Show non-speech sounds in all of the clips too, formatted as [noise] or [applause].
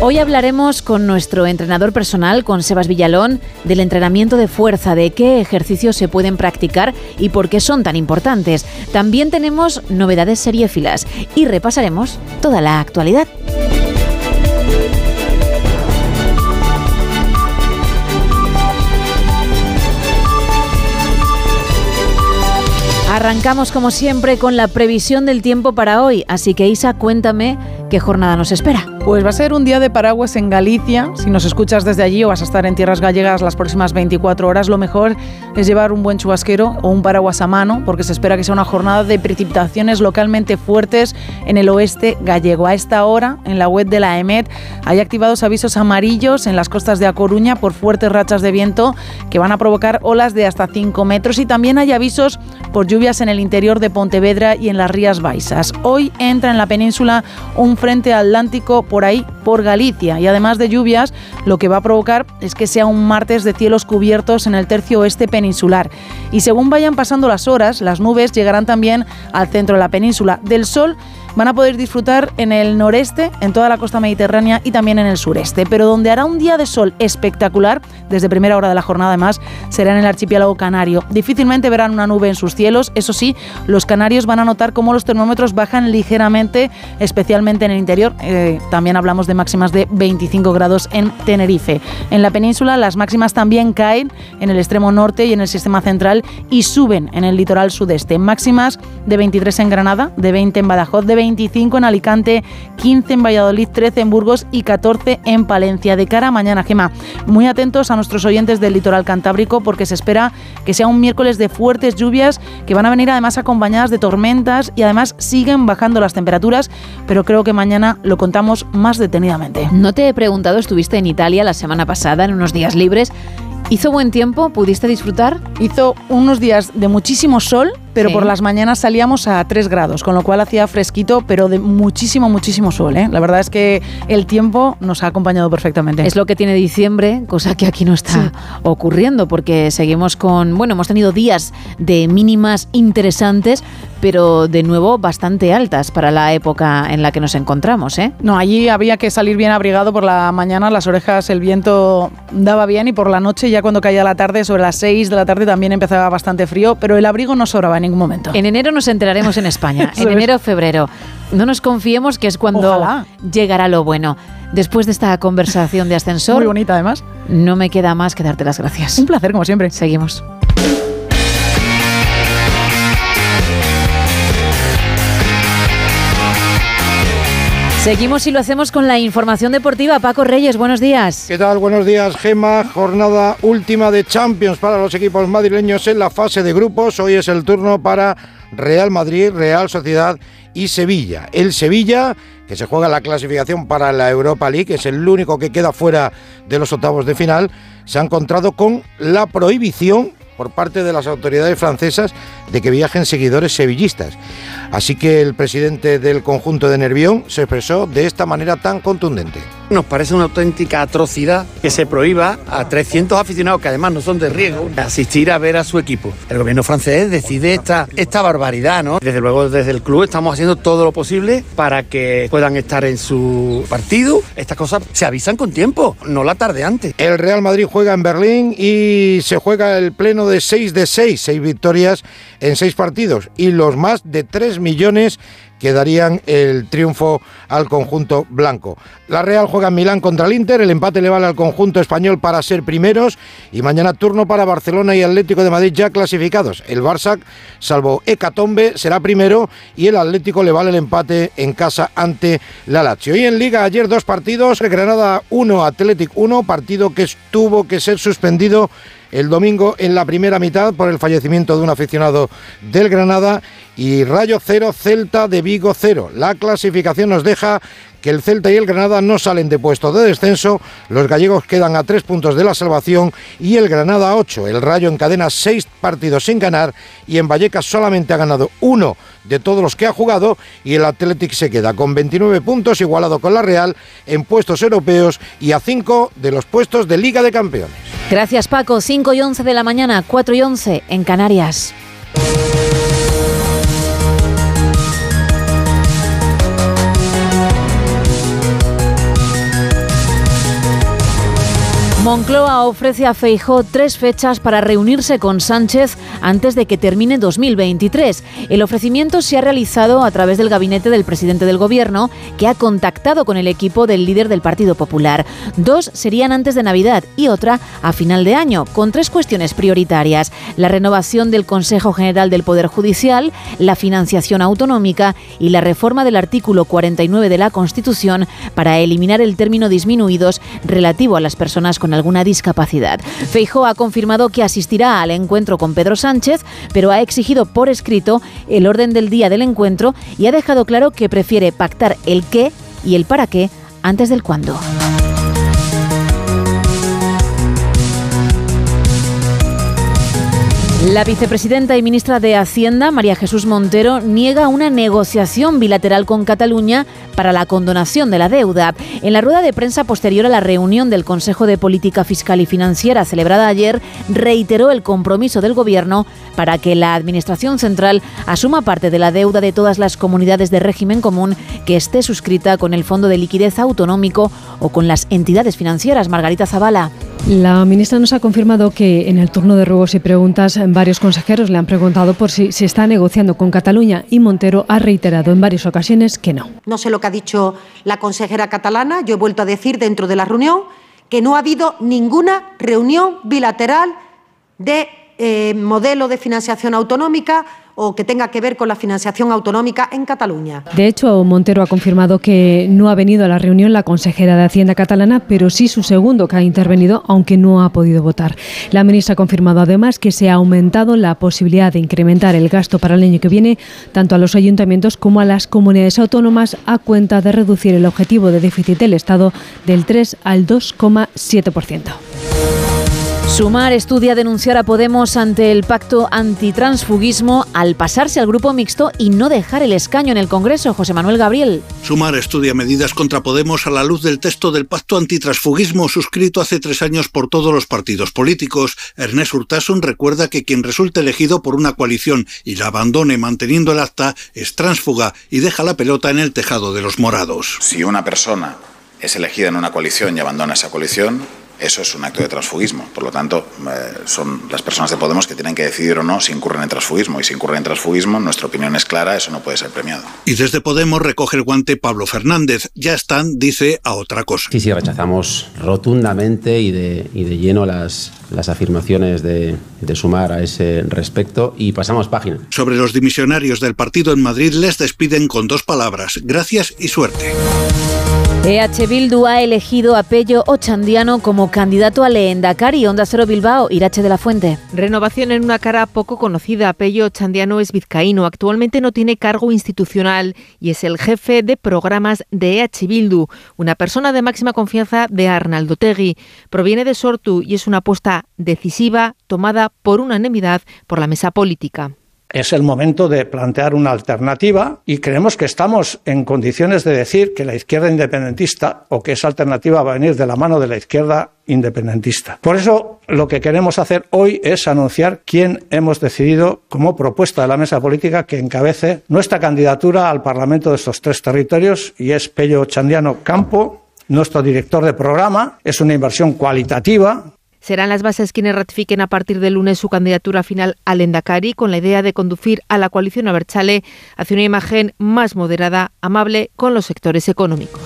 Hoy hablaremos con nuestro entrenador personal, con Sebas Villalón, del entrenamiento de fuerza, de qué ejercicios se pueden practicar y por qué son tan importantes. También tenemos novedades seriéfilas y repasaremos toda la actualidad. Arrancamos como siempre con la previsión del tiempo para hoy, así que Isa, cuéntame qué jornada nos espera. Pues va a ser un día de paraguas en Galicia. Si nos escuchas desde allí o vas a estar en tierras gallegas las próximas 24 horas, lo mejor es llevar un buen chubasquero o un paraguas a mano, porque se espera que sea una jornada de precipitaciones localmente fuertes en el oeste gallego. A esta hora, en la web de la EMET, hay activados avisos amarillos en las costas de A Coruña por fuertes rachas de viento que van a provocar olas de hasta 5 metros y también hay avisos por lluvias en el interior de Pontevedra y en las Rías Baixas. Hoy entra en la península un frente atlántico ahí, por Galicia. Y además de lluvias, lo que va a provocar es que sea un martes de cielos cubiertos en el tercio oeste peninsular. Y según vayan pasando las horas, las nubes llegarán también al centro de la península. Del sol van a poder disfrutar en el noreste, en toda la costa mediterránea y también en el sureste. Pero donde hará un día de sol espectacular, desde primera hora de la jornada además, será en el archipiélago canario. Difícilmente verán una nube en sus cielos, eso sí, los canarios van a notar cómo los termómetros bajan ligeramente, especialmente en el interior. Eh, también hablamos de máximas de 25 grados en Tenerife. En la península las máximas también caen en el extremo norte y en el sistema central y suben en el litoral sudeste. Máximas de 23 en Granada, de 20 en Badajoz, de 20 25 en Alicante, 15 en Valladolid, 13 en Burgos y 14 en Palencia. De cara a mañana, Gema, muy atentos a nuestros oyentes del litoral cantábrico porque se espera que sea un miércoles de fuertes lluvias que van a venir además acompañadas de tormentas y además siguen bajando las temperaturas, pero creo que mañana lo contamos más detenidamente. No te he preguntado, estuviste en Italia la semana pasada en unos días libres. ¿Hizo buen tiempo? ¿Pudiste disfrutar? Hizo unos días de muchísimo sol, pero por las mañanas salíamos a 3 grados, con lo cual hacía fresquito, pero de muchísimo, muchísimo sol. ¿eh? La verdad es que el tiempo nos ha acompañado perfectamente. Es lo que tiene diciembre, cosa que aquí no está ocurriendo, porque seguimos con, bueno, hemos tenido días de mínimas interesantes, pero de nuevo bastante altas para la época en la que nos encontramos. ¿eh? No, allí había que salir bien abrigado por la mañana, las orejas, el viento daba bien y por la noche, ya cuando caía la tarde, sobre las 6 de la tarde también empezaba bastante frío, pero el abrigo no sobraba en ningún momento. En enero nos enteraremos en España, [laughs] en enero febrero. No nos confiemos que es cuando llegará lo bueno. Después de esta conversación de ascensor. Muy bonita además. No me queda más que darte las gracias. Un placer, como siempre. Seguimos. Seguimos y lo hacemos con la información deportiva. Paco Reyes, buenos días. ¿Qué tal? Buenos días, Gema. Jornada última de Champions para los equipos madrileños en la fase de grupos. Hoy es el turno para Real Madrid, Real Sociedad y Sevilla. El Sevilla, que se juega la clasificación para la Europa League, es el único que queda fuera de los octavos de final, se ha encontrado con la prohibición por parte de las autoridades francesas de que viajen seguidores sevillistas. Así que el presidente del conjunto de Nervión se expresó de esta manera tan contundente. Nos parece una auténtica atrocidad que se prohíba a 300 aficionados, que además no son de riesgo, asistir a ver a su equipo. El gobierno francés decide esta, esta barbaridad, ¿no? Desde luego, desde el club estamos haciendo todo lo posible para que puedan estar en su partido. Estas cosas se avisan con tiempo, no la tarde antes. El Real Madrid juega en Berlín y se juega el pleno de 6 de 6, 6 victorias en 6 partidos y los más de 3 millones que darían el triunfo al conjunto blanco. La Real juega en Milán contra el Inter, el empate le vale al conjunto español para ser primeros y mañana turno para Barcelona y Atlético de Madrid ya clasificados. El Barça, salvo Hecatombe, será primero y el Atlético le vale el empate en casa ante la Lazio. Y en Liga ayer dos partidos, Granada 1, Atlético 1, partido que tuvo que ser suspendido el domingo en la primera mitad por el fallecimiento de un aficionado del Granada y Rayo 0, Celta de Vigo 0. La clasificación nos deja que el Celta y el Granada no salen de puesto de descenso, los gallegos quedan a tres puntos de la salvación y el Granada a ocho. El Rayo encadena seis partidos sin ganar y en Vallecas solamente ha ganado uno de todos los que ha jugado y el Athletic se queda con 29 puntos igualado con la Real en puestos europeos y a cinco de los puestos de Liga de Campeones. Gracias Paco, 5 y 11 de la mañana, 4 y 11 en Canarias. Moncloa ofrece a Feijó tres fechas para reunirse con Sánchez antes de que termine 2023. El ofrecimiento se ha realizado a través del gabinete del presidente del gobierno, que ha contactado con el equipo del líder del Partido Popular. Dos serían antes de Navidad y otra a final de año, con tres cuestiones prioritarias. La renovación del Consejo General del Poder Judicial, la financiación autonómica y la reforma del artículo 49 de la Constitución para eliminar el término disminuidos relativo a las personas con alguna discapacidad. Feijóo ha confirmado que asistirá al encuentro con Pedro Sánchez, pero ha exigido por escrito el orden del día del encuentro y ha dejado claro que prefiere pactar el qué y el para qué antes del cuándo. La vicepresidenta y ministra de Hacienda, María Jesús Montero, niega una negociación bilateral con Cataluña para la condonación de la deuda. En la rueda de prensa posterior a la reunión del Consejo de Política Fiscal y Financiera celebrada ayer, reiteró el compromiso del Gobierno para que la Administración Central asuma parte de la deuda de todas las comunidades de régimen común que esté suscrita con el Fondo de Liquidez Autonómico o con las entidades financieras. Margarita Zavala. La ministra nos ha confirmado que en el turno de ruegos y preguntas varios consejeros le han preguntado por si se está negociando con Cataluña y Montero ha reiterado en varias ocasiones que no. No sé lo ha dicho la consejera catalana, yo he vuelto a decir dentro de la reunión que no ha habido ninguna reunión bilateral de eh, modelo de financiación autonómica o que tenga que ver con la financiación autonómica en Cataluña. De hecho, Montero ha confirmado que no ha venido a la reunión la consejera de Hacienda catalana, pero sí su segundo que ha intervenido, aunque no ha podido votar. La ministra ha confirmado además que se ha aumentado la posibilidad de incrementar el gasto para el año que viene, tanto a los ayuntamientos como a las comunidades autónomas, a cuenta de reducir el objetivo de déficit del Estado del 3 al 2,7%. Sumar estudia denunciar a Podemos ante el pacto antitransfugismo al pasarse al grupo mixto y no dejar el escaño en el Congreso. José Manuel Gabriel. Sumar estudia medidas contra Podemos a la luz del texto del pacto antitransfugismo suscrito hace tres años por todos los partidos políticos. Ernest Urtasun recuerda que quien resulte elegido por una coalición y la abandone manteniendo el acta es transfuga y deja la pelota en el tejado de los morados. Si una persona es elegida en una coalición y abandona esa coalición, eso es un acto de transfugismo. Por lo tanto, eh, son las personas de Podemos que tienen que decidir o no si incurren en transfugismo. Y si incurren en transfugismo, nuestra opinión es clara, eso no puede ser premiado. Y desde Podemos recoge el guante Pablo Fernández. Ya están, dice, a otra cosa. Sí, sí, rechazamos rotundamente y de, y de lleno las, las afirmaciones de, de sumar a ese respecto y pasamos página. Sobre los dimisionarios del partido en Madrid les despiden con dos palabras, gracias y suerte. EH Bildu ha elegido a Pello Ochandiano como candidato a Leendakari, Onda Cero Bilbao, Irache de la Fuente. Renovación en una cara poco conocida. Pello Ochandiano es vizcaíno, actualmente no tiene cargo institucional y es el jefe de programas de EH Bildu, una persona de máxima confianza de Arnaldo Tegui. Proviene de Sortu y es una apuesta decisiva tomada por unanimidad por la mesa política. Es el momento de plantear una alternativa y creemos que estamos en condiciones de decir que la izquierda independentista o que esa alternativa va a venir de la mano de la izquierda independentista. Por eso lo que queremos hacer hoy es anunciar quién hemos decidido como propuesta de la mesa política que encabece nuestra candidatura al Parlamento de estos tres territorios y es Pello Chandiano Campo, nuestro director de programa. Es una inversión cualitativa Serán las bases quienes ratifiquen a partir del lunes su candidatura final al Endacari con la idea de conducir a la coalición Aberchale hacia una imagen más moderada, amable con los sectores económicos.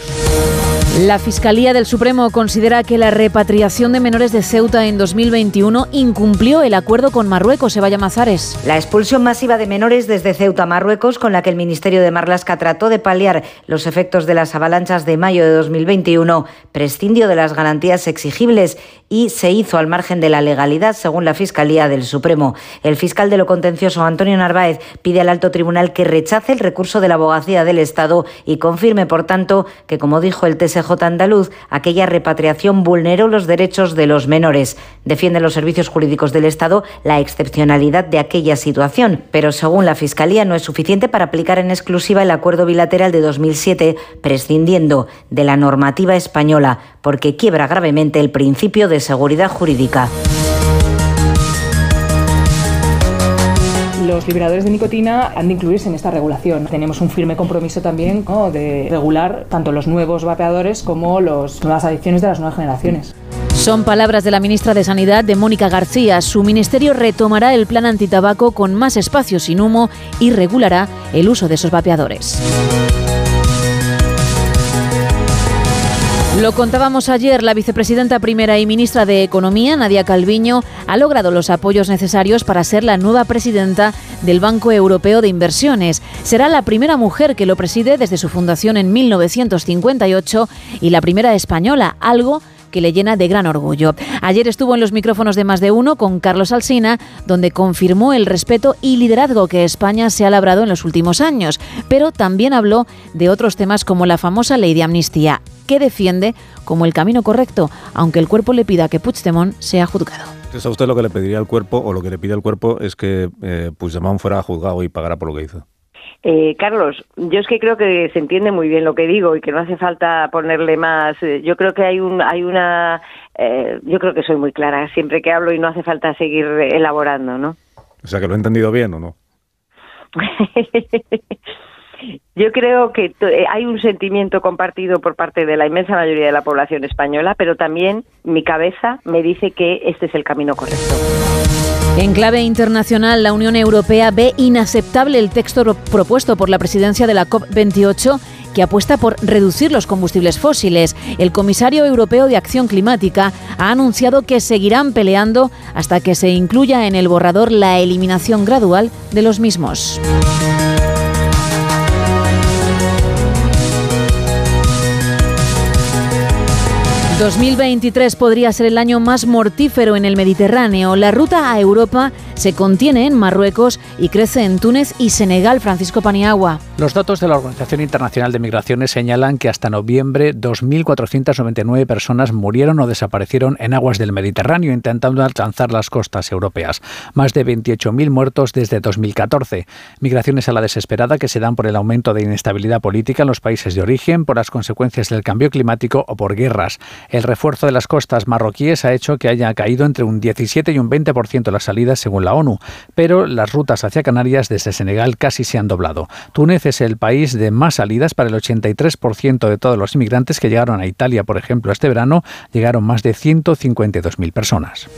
La Fiscalía del Supremo considera que la repatriación de menores de Ceuta en 2021 incumplió el acuerdo con Marruecos, Evaya Mazares. La expulsión masiva de menores desde Ceuta a Marruecos, con la que el Ministerio de Marlasca trató de paliar los efectos de las avalanchas de mayo de 2021, prescindió de las garantías exigibles y se hizo al margen de la legalidad, según la Fiscalía del Supremo. El fiscal de lo contencioso, Antonio Narváez, pide al alto tribunal que rechace el recurso de la abogacía del Estado y confirme, por tanto, que, como dijo el TSJ, andaluz, aquella repatriación vulneró los derechos de los menores. Defienden los servicios jurídicos del Estado la excepcionalidad de aquella situación, pero según la Fiscalía no es suficiente para aplicar en exclusiva el acuerdo bilateral de 2007, prescindiendo de la normativa española, porque quiebra gravemente el principio de seguridad jurídica. Los liberadores de nicotina han de incluirse en esta regulación. Tenemos un firme compromiso también de regular tanto los nuevos vapeadores como las nuevas adicciones de las nuevas generaciones. Son palabras de la ministra de Sanidad, de Mónica García. Su ministerio retomará el plan antitabaco con más espacio sin humo y regulará el uso de esos vapeadores. Lo contábamos ayer, la vicepresidenta primera y ministra de Economía, Nadia Calviño, ha logrado los apoyos necesarios para ser la nueva presidenta del Banco Europeo de Inversiones. Será la primera mujer que lo preside desde su fundación en 1958 y la primera española, algo que le llena de gran orgullo. Ayer estuvo en los micrófonos de más de uno con Carlos Alsina, donde confirmó el respeto y liderazgo que España se ha labrado en los últimos años, pero también habló de otros temas como la famosa ley de amnistía, que defiende como el camino correcto, aunque el cuerpo le pida que Puigdemont sea juzgado. Entonces a usted lo que le pediría al cuerpo o lo que le pide al cuerpo es que eh, Puigdemont fuera juzgado y pagara por lo que hizo. Eh, Carlos, yo es que creo que se entiende muy bien lo que digo y que no hace falta ponerle más. Eh, yo creo que hay un, hay una, eh, yo creo que soy muy clara siempre que hablo y no hace falta seguir elaborando, ¿no? O sea, que lo he entendido bien o no. [laughs] Yo creo que hay un sentimiento compartido por parte de la inmensa mayoría de la población española, pero también mi cabeza me dice que este es el camino correcto. En clave internacional, la Unión Europea ve inaceptable el texto propuesto por la presidencia de la COP28 que apuesta por reducir los combustibles fósiles. El comisario europeo de Acción Climática ha anunciado que seguirán peleando hasta que se incluya en el borrador la eliminación gradual de los mismos. 2023 podría ser el año más mortífero en el Mediterráneo. La ruta a Europa se contiene en Marruecos y crece en Túnez y Senegal. Francisco Paniagua. Los datos de la Organización Internacional de Migraciones señalan que hasta noviembre 2.499 personas murieron o desaparecieron en aguas del Mediterráneo intentando alcanzar las costas europeas. Más de 28.000 muertos desde 2014. Migraciones a la desesperada que se dan por el aumento de inestabilidad política en los países de origen, por las consecuencias del cambio climático o por guerras. El refuerzo de las costas marroquíes ha hecho que haya caído entre un 17 y un 20% las salidas según la ONU, pero las rutas hacia Canarias desde Senegal casi se han doblado. Túnez es el país de más salidas para el 83% de todos los inmigrantes que llegaron a Italia, por ejemplo, este verano, llegaron más de 152.000 personas.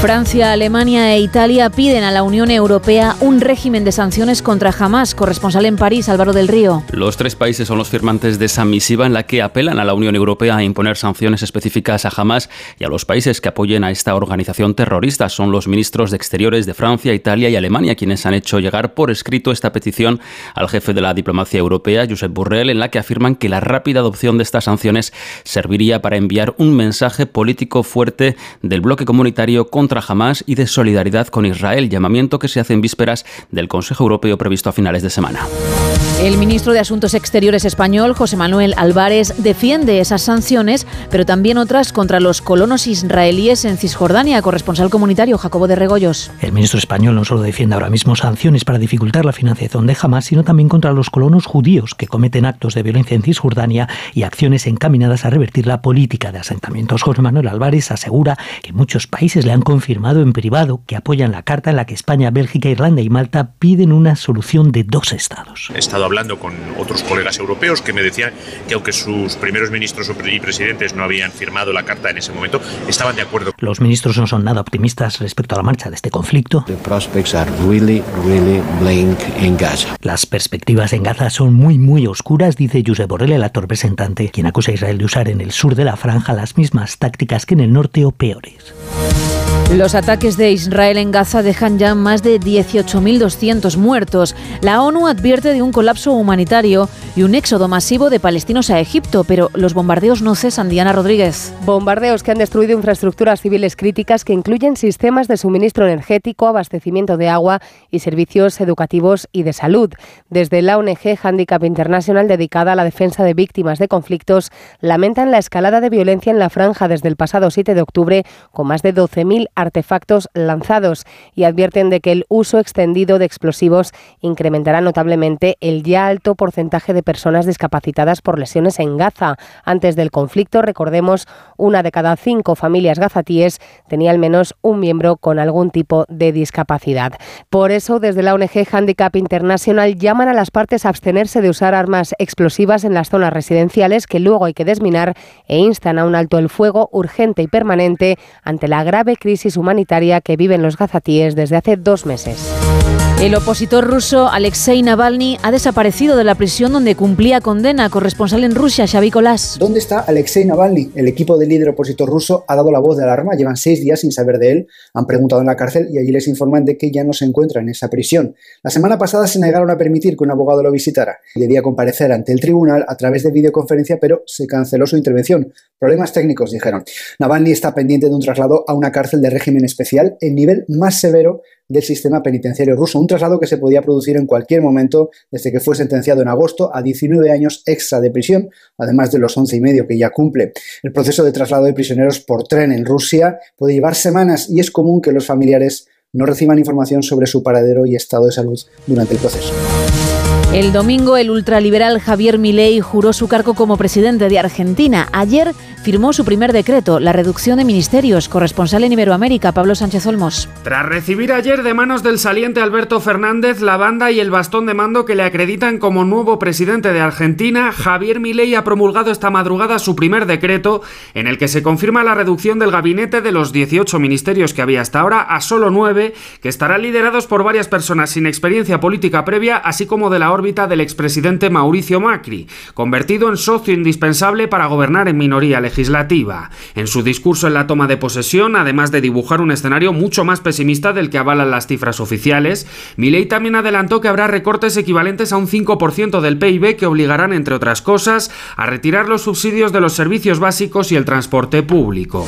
Francia, Alemania e Italia piden a la Unión Europea un régimen de sanciones contra Hamas. Corresponsal en París, Álvaro del Río. Los tres países son los firmantes de esa misiva en la que apelan a la Unión Europea a imponer sanciones específicas a Hamas y a los países que apoyen a esta organización terrorista. Son los ministros de Exteriores de Francia, Italia y Alemania quienes han hecho llegar por escrito esta petición al jefe de la diplomacia europea, Josep Borrell, en la que afirman que la rápida adopción de estas sanciones serviría para enviar un mensaje político fuerte del bloque comunitario contra contra Hamas y de solidaridad con Israel, llamamiento que se hace en vísperas del Consejo Europeo previsto a finales de semana. El ministro de Asuntos Exteriores español, José Manuel Álvarez, defiende esas sanciones, pero también otras contra los colonos israelíes en Cisjordania. Corresponsal comunitario Jacobo de Regoyos. El ministro español no solo defiende ahora mismo sanciones para dificultar la financiación de Hamas, sino también contra los colonos judíos que cometen actos de violencia en Cisjordania y acciones encaminadas a revertir la política de asentamientos. José Manuel Álvarez asegura que muchos países le han confirmado en privado que apoyan la carta en la que España, Bélgica, Irlanda y Malta piden una solución de dos estados. Estado hablando con otros colegas europeos que me decían que aunque sus primeros ministros y presidentes no habían firmado la carta en ese momento, estaban de acuerdo. Los ministros no son nada optimistas respecto a la marcha de este conflicto. Las perspectivas en Gaza son muy muy oscuras, dice Josep Borrell, el actor representante, quien acusa a Israel de usar en el sur de la franja las mismas tácticas que en el norte o peores. Los ataques de Israel en Gaza dejan ya más de 18.200 muertos. La ONU advierte de un colapso humanitario y un éxodo masivo de palestinos a Egipto, pero los bombardeos no cesan. Diana Rodríguez. Bombardeos que han destruido infraestructuras civiles críticas que incluyen sistemas de suministro energético, abastecimiento de agua y servicios educativos y de salud. Desde la ONG Handicap International, dedicada a la defensa de víctimas de conflictos, lamentan la escalada de violencia en la franja desde el pasado 7 de octubre, con más de 12.000 artefactos lanzados y advierten de que el uso extendido de explosivos incrementará notablemente el ya alto porcentaje de personas discapacitadas por lesiones en Gaza. Antes del conflicto, recordemos, una de cada cinco familias gazatíes tenía al menos un miembro con algún tipo de discapacidad. Por eso, desde la ONG Handicap International llaman a las partes a abstenerse de usar armas explosivas en las zonas residenciales que luego hay que desminar e instan a un alto el fuego urgente y permanente ante la grave crisis humanitaria que viven los gazatíes desde hace dos meses. El opositor ruso Alexei Navalny ha desaparecido de la prisión donde cumplía condena. Corresponsal en Rusia, Xavi Colás. ¿Dónde está Alexei Navalny? El equipo del líder opositor ruso ha dado la voz de alarma. Llevan seis días sin saber de él. Han preguntado en la cárcel y allí les informan de que ya no se encuentra en esa prisión. La semana pasada se negaron a permitir que un abogado lo visitara. Debía comparecer ante el tribunal a través de videoconferencia, pero se canceló su intervención. Problemas técnicos, dijeron. Navalny está pendiente de un traslado a una cárcel de régimen especial, el nivel más severo del sistema penitenciario ruso, un traslado que se podía producir en cualquier momento desde que fue sentenciado en agosto a 19 años extra de prisión, además de los 11 y medio que ya cumple. El proceso de traslado de prisioneros por tren en Rusia puede llevar semanas y es común que los familiares no reciban información sobre su paradero y estado de salud durante el proceso. El domingo, el ultraliberal Javier Milei juró su cargo como presidente de Argentina. Ayer firmó su primer decreto, la reducción de ministerios. Corresponsal en Iberoamérica, Pablo Sánchez Olmos. Tras recibir ayer de manos del saliente Alberto Fernández la banda y el bastón de mando que le acreditan como nuevo presidente de Argentina, Javier Milei ha promulgado esta madrugada su primer decreto en el que se confirma la reducción del gabinete de los 18 ministerios que había hasta ahora a solo 9, que estarán liderados por varias personas sin experiencia política previa, así como de la órbita del expresidente Mauricio Macri, convertido en socio indispensable para gobernar en minoría legislativa. En su discurso en la toma de posesión, además de dibujar un escenario mucho más pesimista del que avalan las cifras oficiales, Milei también adelantó que habrá recortes equivalentes a un 5% del PIB que obligarán, entre otras cosas, a retirar los subsidios de los servicios básicos y el transporte público.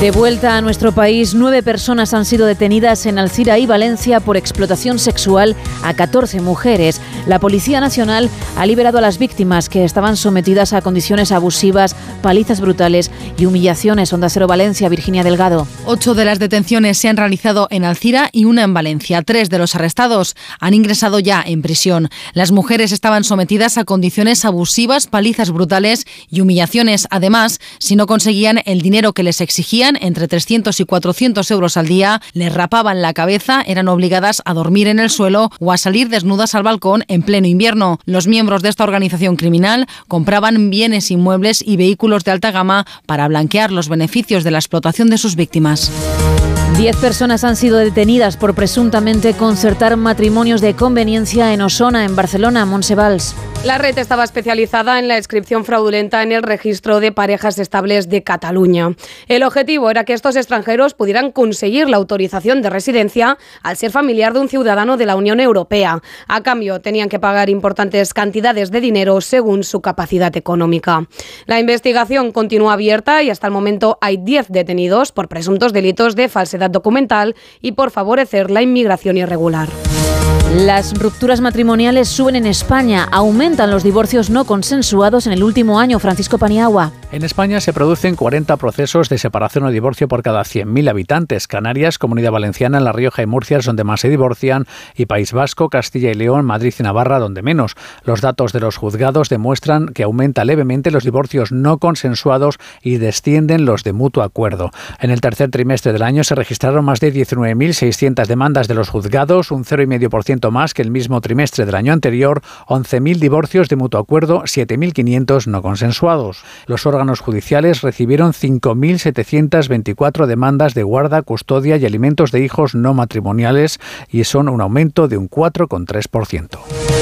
De vuelta a nuestro país, nueve personas han sido detenidas en Alcira y Valencia por explotación sexual a 14 mujeres. La Policía Nacional ha liberado a las víctimas que estaban sometidas a condiciones abusivas, palizas brutales y humillaciones. Onda Cero Valencia, Virginia Delgado. Ocho de las detenciones se han realizado en Alcira y una en Valencia. Tres de los arrestados han ingresado ya en prisión. Las mujeres estaban sometidas a condiciones abusivas, palizas brutales y humillaciones. Además, si no conseguían el dinero que les exigían, entre 300 y 400 euros al día, les rapaban la cabeza, eran obligadas a dormir en el suelo o a salir desnudas al balcón en pleno invierno. Los miembros de esta organización criminal compraban bienes inmuebles y vehículos de alta gama para blanquear los beneficios de la explotación de sus víctimas. Diez personas han sido detenidas por presuntamente concertar matrimonios de conveniencia en Osona, en Barcelona, Monsevals. La red estaba especializada en la inscripción fraudulenta en el registro de parejas estables de Cataluña. El objetivo era que estos extranjeros pudieran conseguir la autorización de residencia al ser familiar de un ciudadano de la Unión Europea. A cambio, tenían que pagar importantes cantidades de dinero según su capacidad económica. La investigación continúa abierta y hasta el momento hay 10 detenidos por presuntos delitos de falsedad documental y por favorecer la inmigración irregular. Las rupturas matrimoniales suben en España, aumentan los divorcios no consensuados en el último año. Francisco Paniagua. En España se producen 40 procesos de separación o divorcio por cada 100.000 habitantes. Canarias, Comunidad Valenciana, La Rioja y Murcia es donde más se divorcian y País Vasco, Castilla y León, Madrid y Navarra donde menos. Los datos de los juzgados demuestran que aumenta levemente los divorcios no consensuados y descienden los de mutuo acuerdo. En el tercer trimestre del año se registraron más de 19.600 demandas de los juzgados, un 0,5% 1% más que el mismo trimestre del año anterior, 11.000 divorcios de mutuo acuerdo, 7.500 no consensuados. Los órganos judiciales recibieron 5.724 demandas de guarda, custodia y alimentos de hijos no matrimoniales y son un aumento de un 4,3%.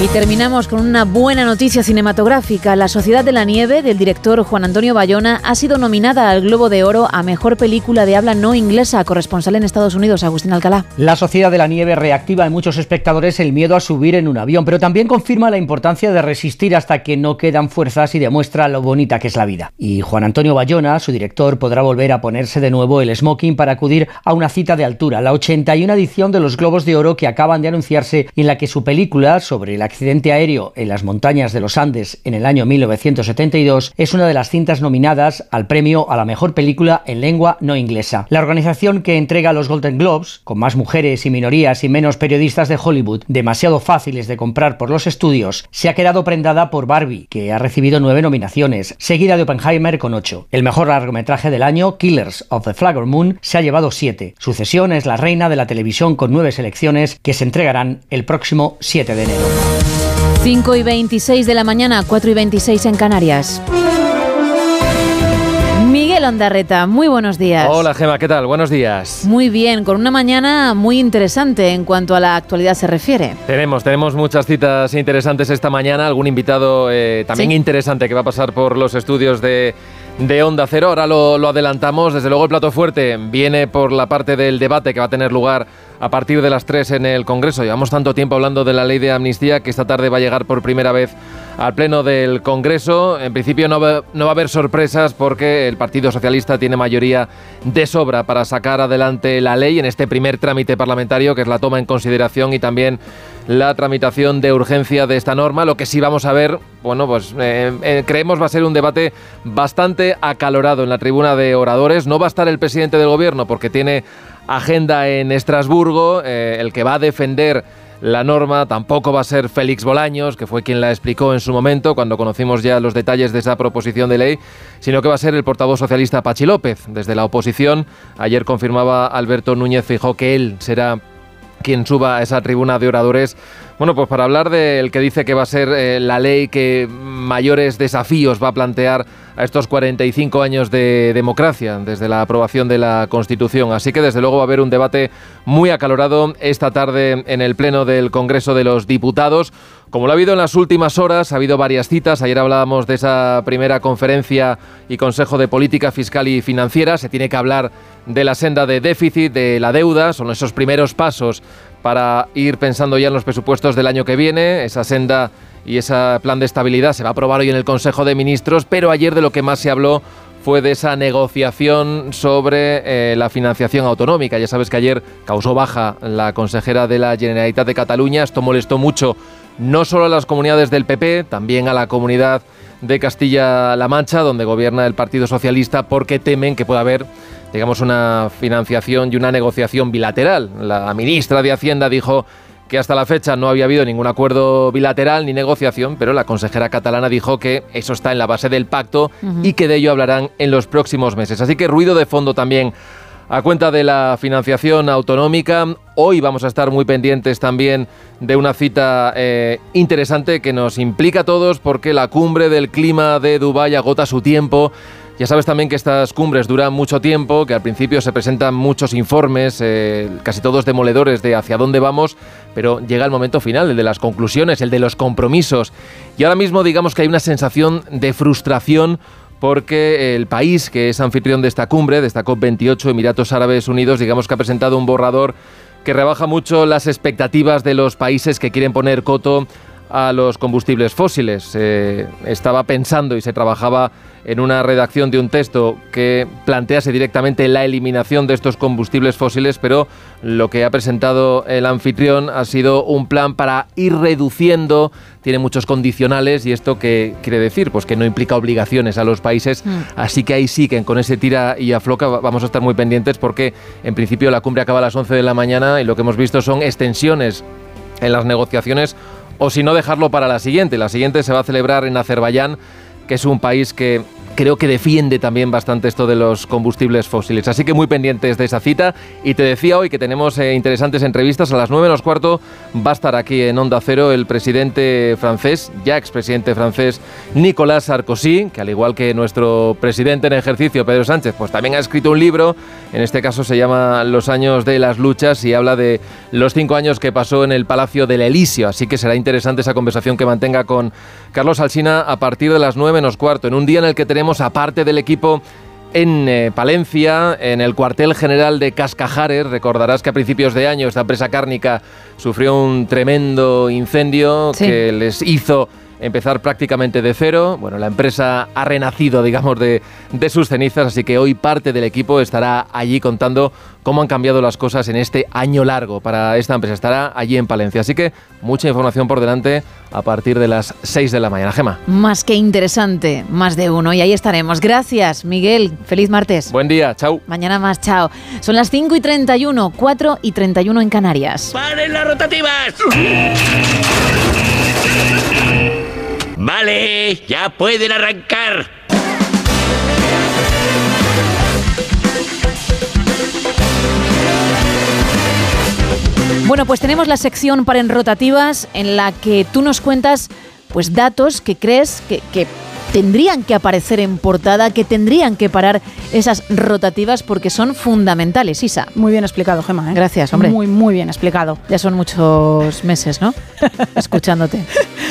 Y terminamos con una buena noticia cinematográfica. La Sociedad de la Nieve del director Juan Antonio Bayona ha sido nominada al Globo de Oro a Mejor Película de Habla No Inglesa, corresponsal en Estados Unidos, Agustín Alcalá. La Sociedad de la Nieve reactiva en muchos espectadores el miedo a subir en un avión, pero también confirma la importancia de resistir hasta que no quedan fuerzas y demuestra lo bonita que es la vida. Y Juan Antonio Bayona, su director, podrá volver a ponerse de nuevo el smoking para acudir a una cita de altura, la 81 edición de los Globos de Oro que acaban de anunciarse y en la que su película sobre la accidente aéreo en las montañas de los Andes en el año 1972 es una de las cintas nominadas al premio a la mejor película en lengua no inglesa. La organización que entrega los Golden Globes, con más mujeres y minorías y menos periodistas de Hollywood, demasiado fáciles de comprar por los estudios, se ha quedado prendada por Barbie, que ha recibido nueve nominaciones, seguida de Oppenheimer con ocho. El mejor largometraje del año, Killers of the Flower Moon, se ha llevado siete. Sucesión es la reina de la televisión con nueve selecciones que se entregarán el próximo 7 de enero. 5 y 26 de la mañana, 4 y 26 en Canarias. Miguel Ondarreta, muy buenos días. Hola Gema, ¿qué tal? Buenos días. Muy bien, con una mañana muy interesante en cuanto a la actualidad se refiere. Tenemos, tenemos muchas citas interesantes esta mañana, algún invitado eh, también ¿Sí? interesante que va a pasar por los estudios de, de Onda Cero. Ahora lo, adelantamos, desde luego el plato fuerte viene por la parte del debate que va a tener lugar a partir de las 3 en el Congreso. Llevamos tanto tiempo hablando de la ley de amnistía que esta tarde va a llegar por primera vez al Pleno del Congreso. En principio no va, no va a haber sorpresas porque el Partido Socialista tiene mayoría de sobra para sacar adelante la ley en este primer trámite parlamentario, que es la toma en consideración y también la tramitación de urgencia de esta norma. Lo que sí vamos a ver, bueno, pues eh, eh, creemos va a ser un debate bastante acalorado en la tribuna de oradores. No va a estar el presidente del gobierno porque tiene agenda en Estrasburgo. Eh, el que va a defender la norma tampoco va a ser Félix Bolaños, que fue quien la explicó en su momento, cuando conocimos ya los detalles de esa proposición de ley, sino que va a ser el portavoz socialista Pachi López. Desde la oposición, ayer confirmaba Alberto Núñez Fijó que él será quien suba a esa tribuna de oradores. Bueno, pues para hablar del que dice que va a ser eh, la ley que mayores desafíos va a plantear a estos 45 años de democracia desde la aprobación de la Constitución. Así que desde luego va a haber un debate muy acalorado esta tarde en el Pleno del Congreso de los Diputados. Como lo ha habido en las últimas horas, ha habido varias citas. Ayer hablábamos de esa primera conferencia y Consejo de Política Fiscal y Financiera. Se tiene que hablar de la senda de déficit, de la deuda. Son esos primeros pasos para ir pensando ya en los presupuestos del año que viene. Esa senda y ese plan de estabilidad se va a aprobar hoy en el Consejo de Ministros, pero ayer de lo que más se habló fue de esa negociación sobre eh, la financiación autonómica. Ya sabes que ayer causó baja la consejera de la Generalitat de Cataluña. Esto molestó mucho no solo a las comunidades del PP, también a la comunidad de Castilla-La Mancha, donde gobierna el Partido Socialista, porque temen que pueda haber digamos, una financiación y una negociación bilateral. La ministra de Hacienda dijo que hasta la fecha no había habido ningún acuerdo bilateral ni negociación, pero la consejera catalana dijo que eso está en la base del pacto y que de ello hablarán en los próximos meses. Así que ruido de fondo también a cuenta de la financiación autonómica. Hoy vamos a estar muy pendientes también de una cita eh, interesante que nos implica a todos porque la cumbre del clima de Dubái agota su tiempo. Ya sabes también que estas cumbres duran mucho tiempo, que al principio se presentan muchos informes, eh, casi todos demoledores de hacia dónde vamos, pero llega el momento final, el de las conclusiones, el de los compromisos. Y ahora mismo digamos que hay una sensación de frustración porque el país que es anfitrión de esta cumbre, de esta COP28, Emiratos Árabes Unidos, digamos que ha presentado un borrador que rebaja mucho las expectativas de los países que quieren poner coto a los combustibles fósiles. Eh, estaba pensando y se trabajaba en una redacción de un texto que plantease directamente la eliminación de estos combustibles fósiles, pero lo que ha presentado el anfitrión ha sido un plan para ir reduciendo, tiene muchos condicionales y esto que quiere decir, pues que no implica obligaciones a los países, Mm. así que ahí sí que con ese tira y afloca va- vamos a estar muy pendientes porque en principio la cumbre acaba a las 11 de la mañana y lo que hemos visto son extensiones en las negociaciones o si no dejarlo para la siguiente. La siguiente se va a celebrar en Azerbaiyán, que es un país que creo que defiende también bastante esto de los combustibles fósiles. Así que muy pendientes de esa cita. Y te decía hoy que tenemos eh, interesantes entrevistas. A las 9 menos cuarto va a estar aquí en Onda Cero el presidente francés, ya expresidente francés, Nicolas Sarkozy, que al igual que nuestro presidente en ejercicio, Pedro Sánchez, pues también ha escrito un libro. En este caso se llama Los años de las luchas y habla de los cinco años que pasó en el Palacio del Elíseo. Así que será interesante esa conversación que mantenga con Carlos Alsina a partir de las 9 menos cuarto, en un día en el que tenemos, aparte del equipo en eh, Palencia, en el cuartel general de Cascajares. Recordarás que a principios de año esta empresa cárnica sufrió un tremendo incendio que les hizo empezar prácticamente de cero. Bueno, la empresa ha renacido, digamos, de, de, sus cenizas, así que hoy parte del equipo estará allí contando cómo han cambiado las cosas en este año largo para esta empresa. Estará allí en Palencia, así que mucha información por delante a partir de las 6 de la mañana. Gema. Más que interesante, más de uno, y ahí estaremos. Gracias, Miguel. Feliz martes. Buen día, chao. Mañana más, chao. Son las 5 y 31, 4 y 31 en Canarias. ¡Paren las rotativas! Vale, ya pueden arrancar. Bueno, pues tenemos la sección para en rotativas en la que tú nos cuentas pues datos que crees que, que tendrían que aparecer en portada, que tendrían que parar esas rotativas porque son fundamentales, Isa. Muy bien explicado, Gemma. ¿eh? Gracias, hombre. Muy, muy bien explicado. Ya son muchos meses, ¿no? [laughs] Escuchándote.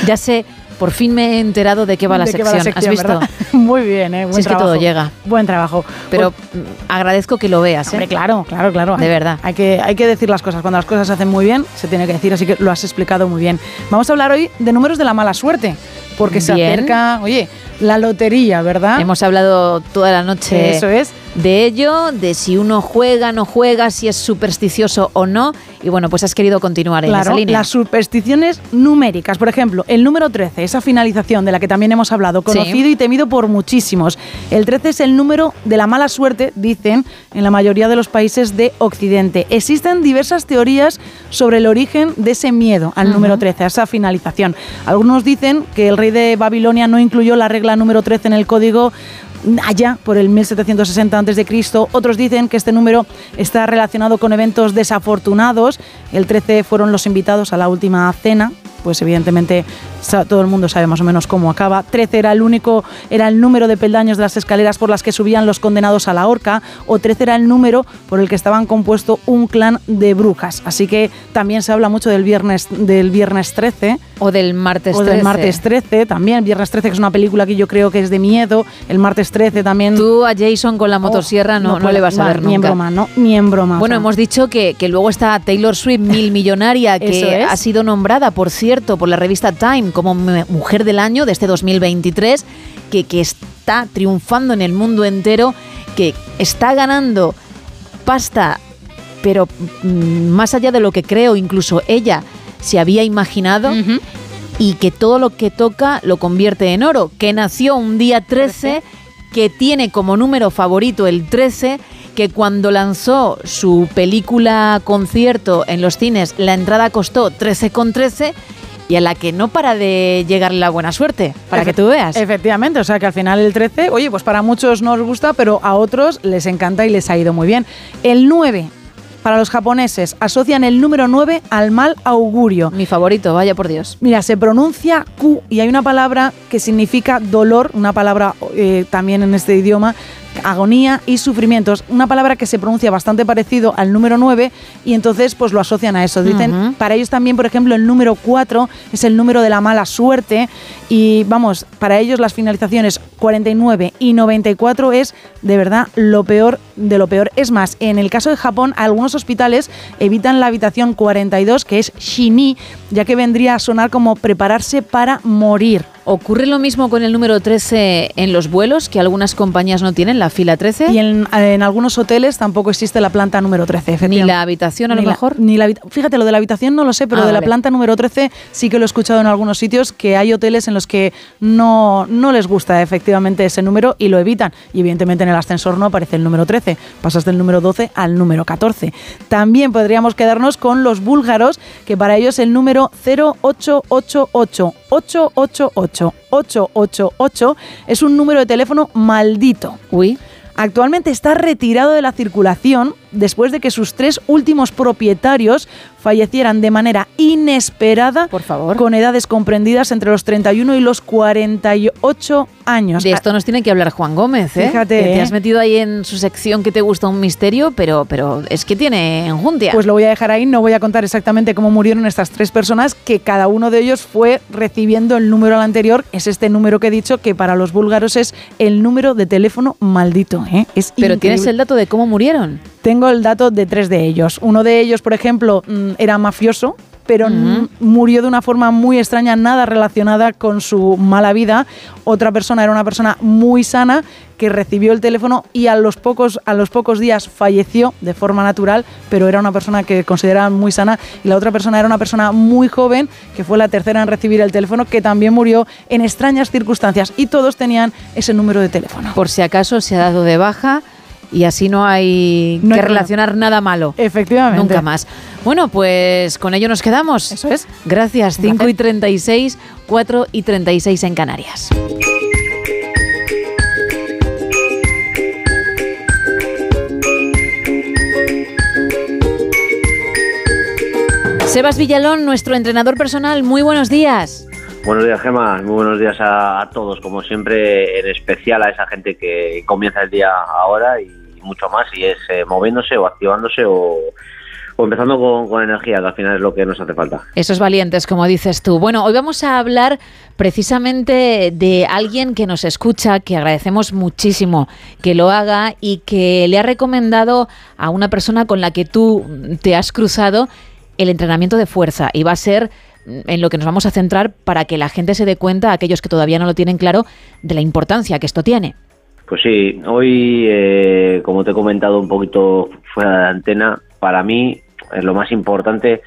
Ya sé por fin me he enterado de qué va la, sección. Va la sección. ¿Has visto? [laughs] Muy bien, ¿eh? Buen si es trabajo. que todo llega. Buen trabajo. Pero pues, agradezco que lo veas. Hombre, ¿eh? claro, claro, claro. De verdad. Hay que, hay que decir las cosas. Cuando las cosas se hacen muy bien, se tiene que decir, así que lo has explicado muy bien. Vamos a hablar hoy de números de la mala suerte. Porque bien. se acerca, oye, la lotería, ¿verdad? Hemos hablado toda la noche. Eso es. De ello, de si uno juega, no juega, si es supersticioso o no. Y bueno, pues has querido continuar en claro, esa línea. Las supersticiones numéricas. Por ejemplo, el número 13, esa finalización de la que también hemos hablado, conocido Sí. y temido por muchísimos. El 13 es el número de la mala suerte, dicen, en la mayoría de los países de Occidente. Existen diversas teorías sobre el origen de ese miedo al número 13, a esa finalización. Algunos dicen que el rey de Babilonia no incluyó la regla número 13 en el código allá por el 1760 a.C. Otros dicen que este número está relacionado con eventos desafortunados. El 13 fueron los invitados a la última cena. Pues evidentemente todo el mundo sabe más o menos cómo acaba. 13 era el único, era el número de peldaños de las escaleras por las que subían los condenados a la horca, o 13 era el número por el que estaban compuesto un clan de brujas. Así que también se habla mucho del viernes, del viernes 13. O del martes O del 13. martes 13 también. Viernes 13, que es una película que yo creo que es de miedo. El martes 13 también. Tú a Jason con la motosierra no, no, le vas a ver nunca. Ni en broma, no, ni en broma. Bueno, hemos dicho que, que luego está Taylor Swift, mil [laughs] millonaria, que es. ha sido nombrada, por cierto, por la revista Time como mu- Mujer del Año de este 2023, que, que está triunfando en el mundo entero, que está ganando pasta, pero mm, más allá de lo que creo, incluso ella se había imaginado. Y que todo lo que toca lo convierte en oro. Que nació un día 13, que tiene como número favorito el 13, que cuando lanzó su película concierto en los cines, la entrada costó 13,13 y a la que no para de llegarle la buena suerte, para que tú veas. Efectivamente, o sea que al final el 13, oye, pues para muchos no os gusta, pero a otros les encanta y les ha ido muy bien. El 9, para los japoneses, asocian el número 9 al mal augurio. Mi favorito, vaya por Dios. Mira, se pronuncia Q y hay una palabra que significa dolor, una palabra eh, también en este idioma, agonía y sufrimientos, una palabra que se pronuncia bastante parecido al número 9 y entonces pues lo asocian a eso. Dicen, para ellos también, por ejemplo, el número 4 es el número de la mala suerte y vamos, para ellos las finalizaciones 49 y 94 es de verdad lo peor de lo peor. Es más, en el caso de Japón, algunos hospitales evitan la habitación 42, que es Shini, ya que vendría a sonar como prepararse para morir. ¿Ocurre lo mismo con el número 13 en los vuelos, que algunas compañías no tienen, la fila 13? Y en, en algunos hoteles tampoco existe la planta número 13. Ni efectivamente. la habitación a lo Ni la- mejor. ni la Fíjate, lo de la habitación no lo sé, pero Ah, de la planta número 13 sí que lo he escuchado en algunos sitios, que hay hoteles en los que no, no les gusta efectivamente ese número y lo evitan. Y evidentemente en el ascensor no aparece el número 13, pasas del número 12 al número 14. También podríamos quedarnos con los búlgaros, que para ellos el número 0888, 888 888. 888 es un número de teléfono maldito. Uy. Actualmente está retirado de la circulación después de que sus tres últimos propietarios fallecieran de manera inesperada Por favor. con edades comprendidas entre los 31 y los 48 años. De esto nos tiene que hablar Juan Gómez, ¿eh? Fíjate, Que ¿eh? te has metido ahí en su sección que te gusta un misterio, pero, pero es que tiene enjundia. Pues lo voy a dejar ahí, no voy a contar exactamente cómo murieron estas tres personas, que cada uno de ellos fue recibiendo el número al anterior, es este número que he dicho, que para los búlgaros es el número de teléfono maldito. ¿eh? Es pero tienes el dato de cómo murieron. Tengo el dato de tres de ellos. Uno de ellos, por ejemplo, mm, era mafioso, pero mm, murió de una forma muy extraña, nada relacionada con su mala vida. Otra persona era una persona muy sana que recibió el teléfono y a los pocos, a los pocos días falleció de forma natural, pero era una persona que consideraban muy sana. Y la otra persona era una persona muy joven, que fue la tercera en recibir el teléfono, que también murió en extrañas circunstancias. Y todos tenían ese número de teléfono. Por si acaso se ha dado de baja y así no hay No que hay relacionar nada malo. Efectivamente. Nunca más. Bueno, pues con ello nos quedamos. Eso es. Gracias. 5 y 36, 4 y 36 en Canarias. Sebas Villalón, nuestro entrenador personal, muy buenos días. Buenos días, Gema. Muy buenos días a, todos. Como siempre, en especial a esa gente que comienza el día ahora y mucho más, y es eh, moviéndose o activándose o, o empezando con, con energía, que al final es lo que nos hace falta. Esos valientes, como dices tú. Bueno, hoy vamos a hablar precisamente de alguien que nos escucha, que agradecemos muchísimo que lo haga y que le ha recomendado a una persona con la que tú te has cruzado el entrenamiento de fuerza. Y va a ser en lo que nos vamos a centrar para que la gente se dé cuenta, aquellos que todavía no lo tienen claro, de la importancia que esto tiene. Pues sí, hoy, eh, como te he comentado un poquito fuera de la antena, para mí es lo más importante,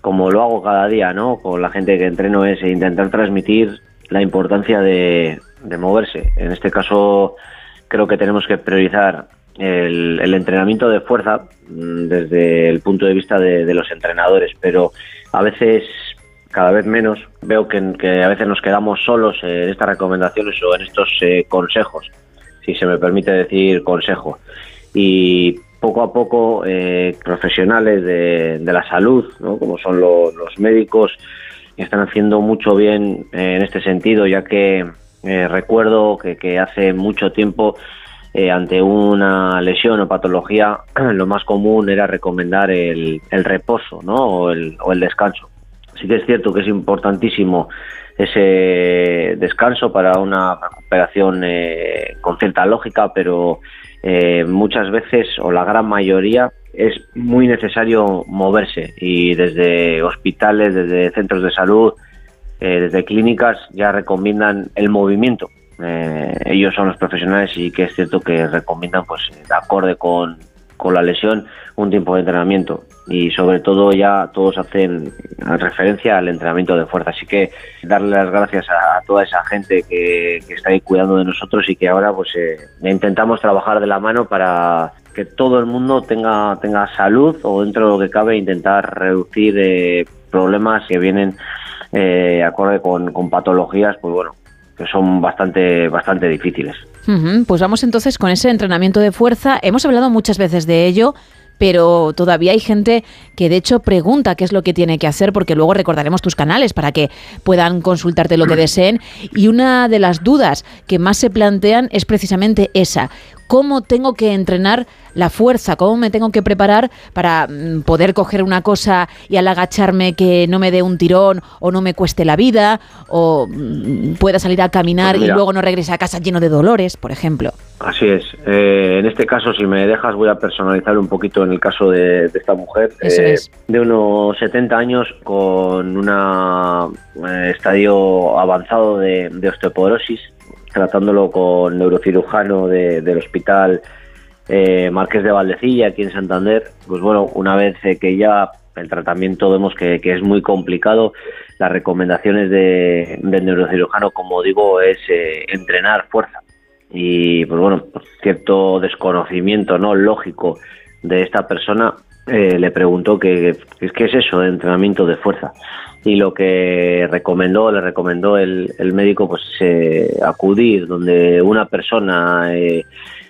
como lo hago cada día, ¿no? Con la gente que entreno, es intentar transmitir la importancia de, moverse. En este caso, creo que tenemos que priorizar el, el entrenamiento de fuerza mm, desde el punto de vista de los entrenadores, pero a veces cada vez menos veo que, a veces nos quedamos solos en estas recomendaciones o en estos eh, consejos, si se me permite decir consejo. Y poco a poco eh, profesionales de, la salud, ¿no? como son lo- los médicos, están haciendo mucho bien eh, en este sentido, ya que eh, recuerdo que, que hace mucho tiempo eh, ante una lesión o patología, [clears throat] lo más común era recomendar el, el reposo ¿no? o, el, o el descanso. Sí que es cierto que es importantísimo ese descanso para una recuperación eh, con cierta lógica, pero eh, muchas veces o la gran mayoría es muy necesario moverse y desde hospitales, desde centros de salud, eh, desde clínicas ya recomiendan el movimiento. Eh, ellos son los profesionales y que es cierto que recomiendan, pues, de acorde con, con la lesión, un tiempo de entrenamiento. Y sobre todo ya todos hacen referencia al entrenamiento de fuerza. Así que darle las gracias a, toda esa gente que, que está ahí cuidando de nosotros y que ahora pues eh, intentamos trabajar de la mano para que todo el mundo tenga, tenga salud o dentro de lo que cabe intentar reducir eh, problemas que vienen eh, acorde con, con patologías, pues bueno, que son bastante, bastante difíciles. Pues vamos entonces con ese entrenamiento de fuerza. Hemos hablado muchas veces de ello, pero todavía hay gente que de hecho pregunta qué es lo que tiene que hacer, porque luego recordaremos tus canales para que puedan consultarte lo que deseen. Y una de las dudas que más se plantean es precisamente esa. ¿Cómo tengo que entrenar la fuerza? ¿Cómo me tengo que preparar para mm, poder coger una cosa y al agacharme que no me dé un tirón o no me cueste la vida o mm, pueda salir a caminar Pues y luego no regrese a casa lleno de dolores, por ejemplo? Así es. Eh, en este caso, si me dejas, voy a personalizar un poquito en el caso de, de esta mujer. Eh, es. De unos 70 años con un estadio avanzado de, de osteoporosis, tratándolo con neurocirujano de- del hospital eh, Marqués de Valdecilla, aquí en Santander. Pues bueno, una vez eh, que ya el tratamiento vemos que, que es muy complicado, las recomendaciones de, del neurocirujano, como digo, es eh, entrenar fuerza y pues bueno, por cierto desconocimiento no lógico de esta persona eh, le preguntó qué que, es eso de entrenamiento de fuerza y lo que recomendó, le recomendó el, el médico, pues eh, acudir donde una persona eh,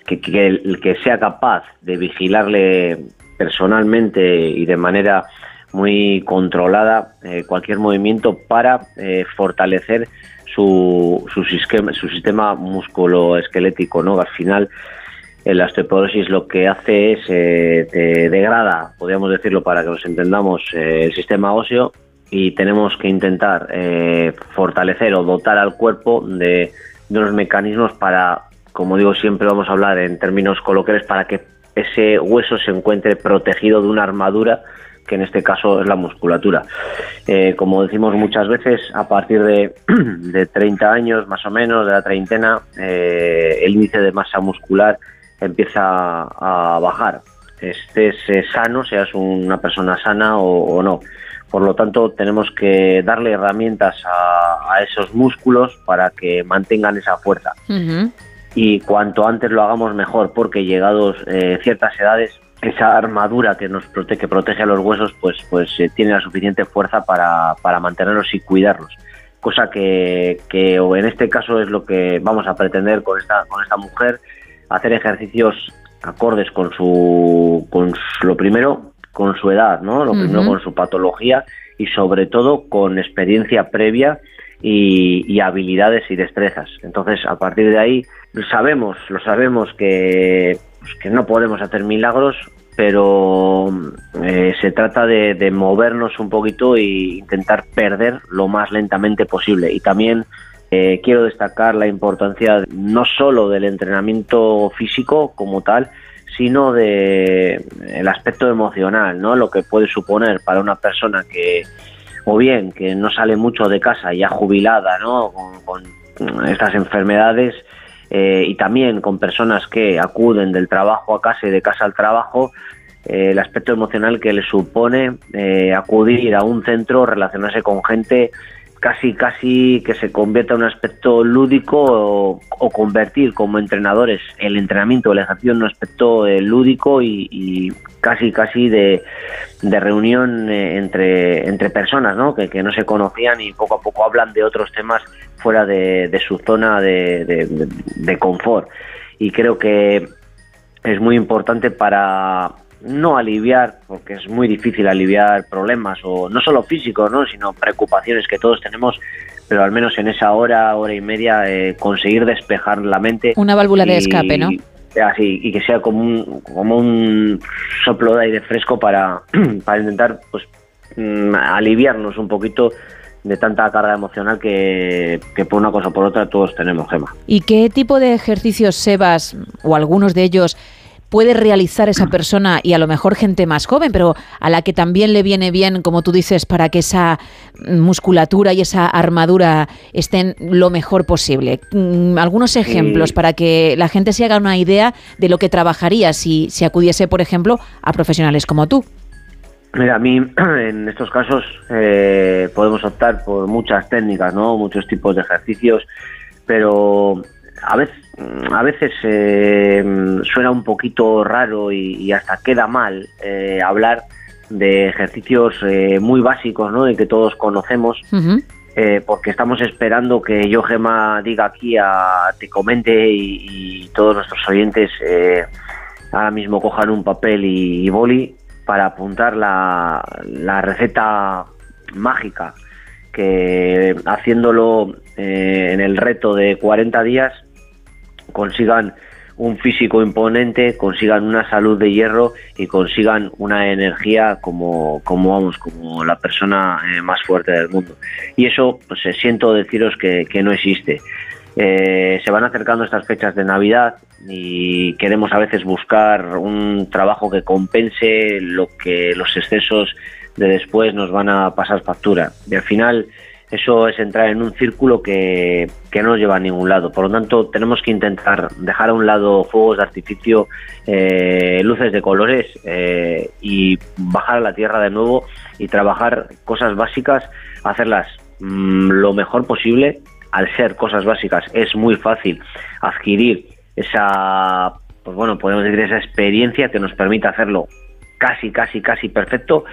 que, que, que, sea capaz de vigilarle personalmente y de manera muy controlada eh, cualquier movimiento para eh, fortalecer su, su, sistema, su sistema musculoesquelético, ¿no? Al final, la osteoporosis lo que hace es eh, te degrada, podríamos decirlo para que nos entendamos, el sistema óseo y tenemos que intentar fortalecer o dotar al cuerpo de, unos mecanismos para, como digo siempre, vamos a hablar en términos coloquiales, para que ese hueso se encuentre protegido de una armadura que en este caso es la musculatura. Eh, como decimos muchas veces, a partir de, [clears throat] de, 30 años más o menos, de la treintena, eh, el índice de masa muscular empieza a bajar. Estés eh, sano, seas una persona sana o, no. Por lo tanto, tenemos que darle herramientas a, a esos músculos para que mantengan esa fuerza. Y cuanto antes lo hagamos mejor, porque llegados ciertas edades esa armadura que nos protege, que protege a los huesos, pues, pues eh, tiene la suficiente fuerza para, para mantenerlos y cuidarlos. Cosa que, que en este caso es lo que vamos a pretender con esta, con esta mujer, hacer ejercicios acordes con su, con lo primero, con su edad, ¿no? Lo primero con su patología y sobre todo con experiencia previa y, y, habilidades y destrezas. Entonces, a partir de ahí, sabemos, lo sabemos que pues, que no podemos hacer milagros, pero eh, se trata de, movernos un poquito e intentar perder lo más lentamente posible. Y también eh, quiero destacar la importancia no solo del entrenamiento físico como tal, sino de el aspecto emocional, ¿no? Lo que puede suponer para una persona que o bien que no sale mucho de casa ya jubilada, ¿no? con estas enfermedades eh, y también con personas que acuden del trabajo a casa y de casa al trabajo, eh, el aspecto emocional que le supone eh, acudir a un centro, relacionarse con gente casi casi que se convierta en un aspecto lúdico o, convertir como entrenadores el entrenamiento, el ejercicio en un aspecto lúdico y, casi casi de, reunión entre, entre personas ¿no? Que, que no se conocían y poco a poco hablan de otros temas fuera de, su zona de, confort. Y creo que es muy importante para no aliviar, porque es muy difícil aliviar problemas, o no solo físicos, ¿no? sino preocupaciones que todos tenemos, pero al menos en esa hora, hora y media, eh, conseguir despejar la mente. Una válvula de escape, ¿no? Así, y que sea como un, como un soplo de aire fresco para, [clears throat] para intentar pues, mm, aliviarnos un poquito de tanta carga emocional que, por una cosa o por otra todos tenemos, Gema. ¿Y qué tipo de ejercicios, Sebas, o algunos de ellos, puede realizar esa persona y a lo mejor gente más joven, pero a la que también le viene bien, como tú dices, para que esa musculatura y esa armadura estén lo mejor posible. Mm, algunos ejemplos para que la gente se haga una idea de lo que trabajaría si, si acudiese, por ejemplo, a profesionales como tú. Mira, a mí [clears throat] en estos casos eh, podemos optar por muchas técnicas, ¿no? Muchos tipos de ejercicios, pero a veces, a veces eh, suena un poquito raro y, hasta queda mal eh, hablar de ejercicios muy básicos, ¿no? De que todos conocemos, porque estamos esperando que yo, Gema, diga aquí, a, te comente y, todos nuestros oyentes ahora mismo cojan un papel y boli para apuntar la, la receta mágica que haciéndolo eh, en el reto de 40 días consigan un físico imponente, consigan una salud de hierro y consigan una energía como, como vamos, como la persona eh, más fuerte del mundo. Y eso, pues siento deciros que, que no existe. Eh, se van acercando estas fechas de Navidad y queremos a veces buscar un trabajo que compense lo que los excesos de después nos van a pasar factura. Y al final eso es entrar en un círculo que, no nos lleva a ningún lado. Por lo tanto, tenemos que intentar dejar a un lado fuegos de artificio, eh, luces de colores eh, y bajar a la tierra de nuevo y trabajar cosas básicas, hacerlas mm, lo mejor posible al ser cosas básicas, es muy fácil adquirir esa, pues bueno, podemos decir esa experiencia que nos permite hacerlo casi, casi, casi perfecto.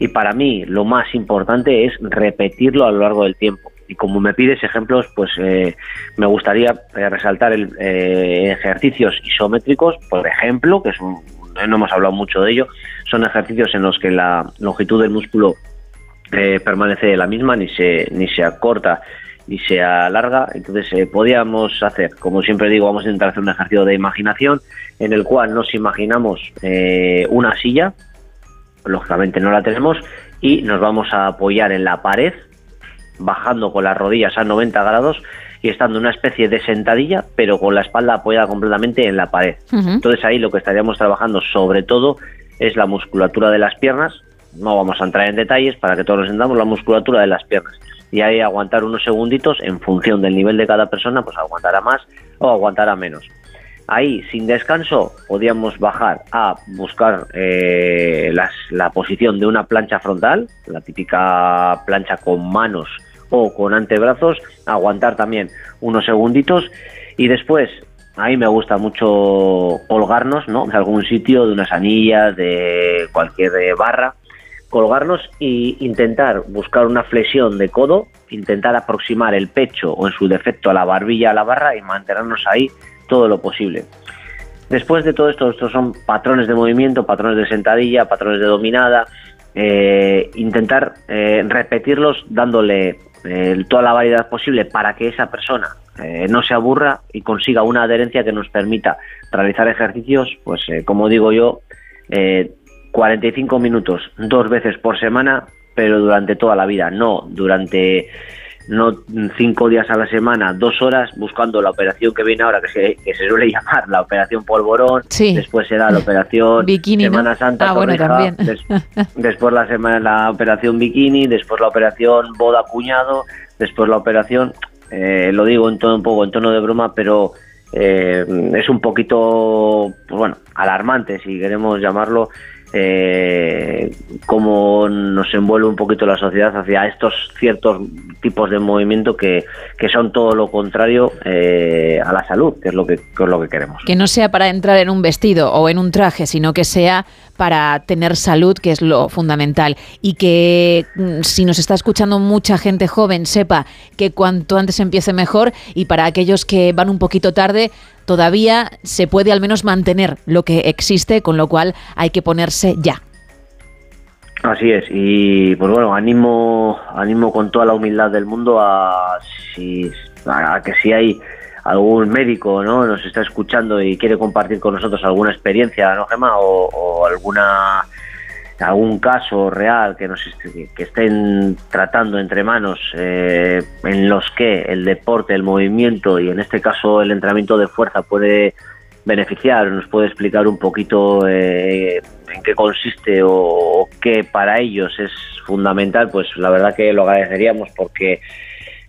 Y para mí lo más importante es repetirlo a lo largo del tiempo. Y como me pides ejemplos, pues eh, me gustaría eh, resaltar el, eh, ejercicios isométricos, por ejemplo, que es un, no hemos hablado mucho de ello, son ejercicios en los que la longitud del músculo permanece la misma, ni se, ni se acorta ni se alarga. Entonces, podríamos hacer, como siempre digo, vamos a intentar hacer un ejercicio de imaginación en el cual nos imaginamos una silla, lógicamente no la tenemos, y nos vamos a apoyar en la pared bajando con las rodillas a 90 grados y estando en una especie de sentadilla, pero con la espalda apoyada completamente en la pared. Entonces ahí lo que estaríamos trabajando sobre todo es la musculatura de las piernas. No vamos a entrar en detalles para que todos nos entendamos la musculatura de las piernas. Y ahí aguantar unos segunditos en función del nivel de cada persona, pues aguantará más o aguantará menos. Ahí, sin descanso, podríamos bajar a buscar eh, la posición de una plancha frontal, la típica plancha con manos o con antebrazos, aguantar también unos segunditos y después ahí me gusta mucho colgarnos, ¿no? De algún sitio, de unas anillas, de cualquier barra, colgarnos e intentar buscar una flexión de codo, intentar aproximar el pecho o en su defecto a la barbilla a la barra y mantenernos ahí todo lo posible. Después de todo esto, estos son patrones de movimiento, patrones de sentadilla, patrones de dominada, eh, intentar eh, repetirlos dándole eh, toda la variedad posible para que esa persona no se aburra y consiga una adherencia que nos permita realizar ejercicios, pues como digo yo, 45 minutos dos veces por semana, pero durante toda la vida, no durante no cinco días a la semana, dos horas buscando la operación que viene ahora, que se, que se suele [laughs] llamar la operación polvorón, después será la operación [laughs] Semana Santa, ah, bueno, también. [laughs] después la semana la operación bikini, después la operación boda cuñado, después la operación, eh, lo digo en todo un poco en tono de broma, pero eh, es un poquito, pues bueno, alarmante si queremos llamarlo eh, cómo nos envuelve un poquito la sociedad hacia estos ciertos tipos de movimiento que, que son todo lo contrario eh, a la salud, que es, lo que, es lo que queremos. Que no sea para entrar en un vestido o en un traje, sino que sea para tener salud, que es lo fundamental. Y que mm, si nos está escuchando mucha gente joven, sepa que cuanto antes empiece mejor y para aquellos que van un poquito tarde, todavía se puede al menos mantener lo que existe, con lo cual hay que ponerse ya. Así es, y pues bueno, animo, animo con toda la humildad del mundo a, si, a que si hay algún médico no nos está escuchando y quiere compartir con nosotros alguna experiencia, ¿no, Gemma? O, alguna algún caso real que nos que estén tratando entre manos eh, en los que el deporte, el movimiento y en este caso el entrenamiento de fuerza puede beneficiar, nos puede explicar un poquito eh, en qué consiste o, qué para ellos es fundamental, pues la verdad que lo agradeceríamos porque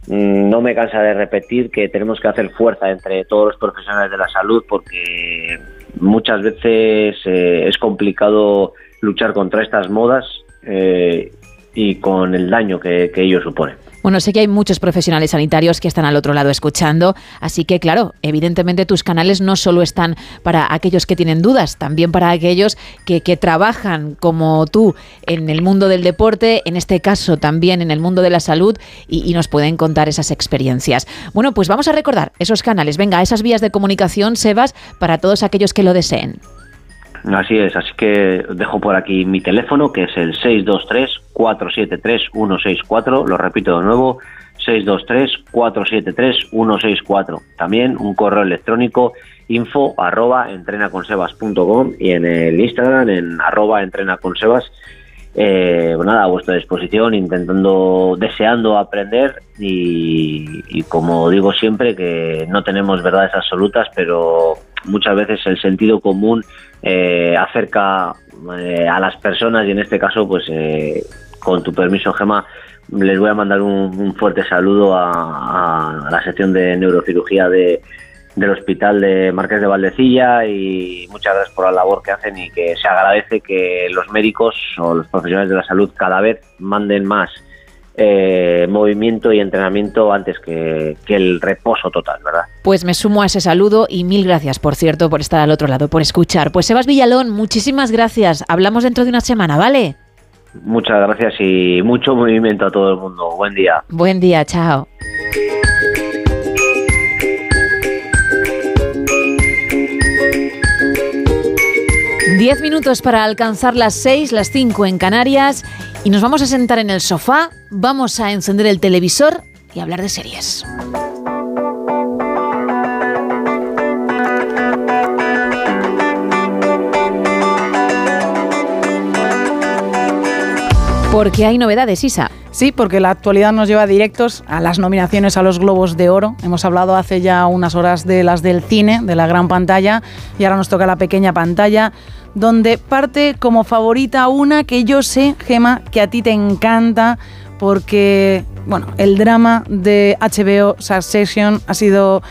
mm, no me cansa de repetir que tenemos que hacer fuerza entre todos los profesionales de la salud porque muchas veces eh, es complicado luchar contra estas modas eh, y con el daño que, que ello supone. Bueno, sé que hay muchos profesionales sanitarios que están al otro lado escuchando, así que claro, evidentemente tus canales no solo están para aquellos que tienen dudas, también para aquellos que, trabajan como tú en el mundo del deporte, en este caso también en el mundo de la salud y, y nos pueden contar esas experiencias. Bueno, pues vamos a recordar esos canales, venga, esas vías de comunicación, Sebas, para todos aquellos que lo deseen. Así es, así que dejo por aquí mi teléfono que es el 623-473-164, lo repito de nuevo, 623-473-164. También un correo electrónico info arroba entrenaconsebas.com y en el Instagram en arroba entrenaconsebas. Eh, pues nada, a vuestra disposición, intentando, deseando aprender y como digo siempre que no tenemos verdades absolutas, pero muchas veces el sentido común eh, acerca eh, a las personas y en este caso, pues eh, con tu permiso, Gema, les voy a mandar un, fuerte saludo a, la sección de neurocirugía de, del Hospital de Marqués de Valdecilla y muchas gracias por la labor que hacen y que se agradece que los médicos o los profesionales de la salud cada vez manden más eh, movimiento y entrenamiento antes que, que el reposo total, ¿verdad? Pues me sumo a ese saludo y mil gracias, por cierto, por estar al otro lado, por escuchar. Pues Sebas Villalón, muchísimas gracias. Hablamos dentro de una semana, ¿vale? Muchas gracias y mucho movimiento a todo el mundo. Buen día. Buen día, chao. Diez minutos para alcanzar las seis, las cinco en Canarias y nos vamos a sentar en el sofá, vamos a encender el televisor y hablar de series. Porque hay novedades, Isa. Sí, porque la actualidad nos lleva directos a las nominaciones a los Globos de Oro. Hemos hablado hace ya unas horas de las del cine, de la gran pantalla, y ahora nos toca la pequeña pantalla, donde parte como favorita una que yo sé, Gema, que a ti te encanta, porque, bueno, el drama de HBO Succession ha sido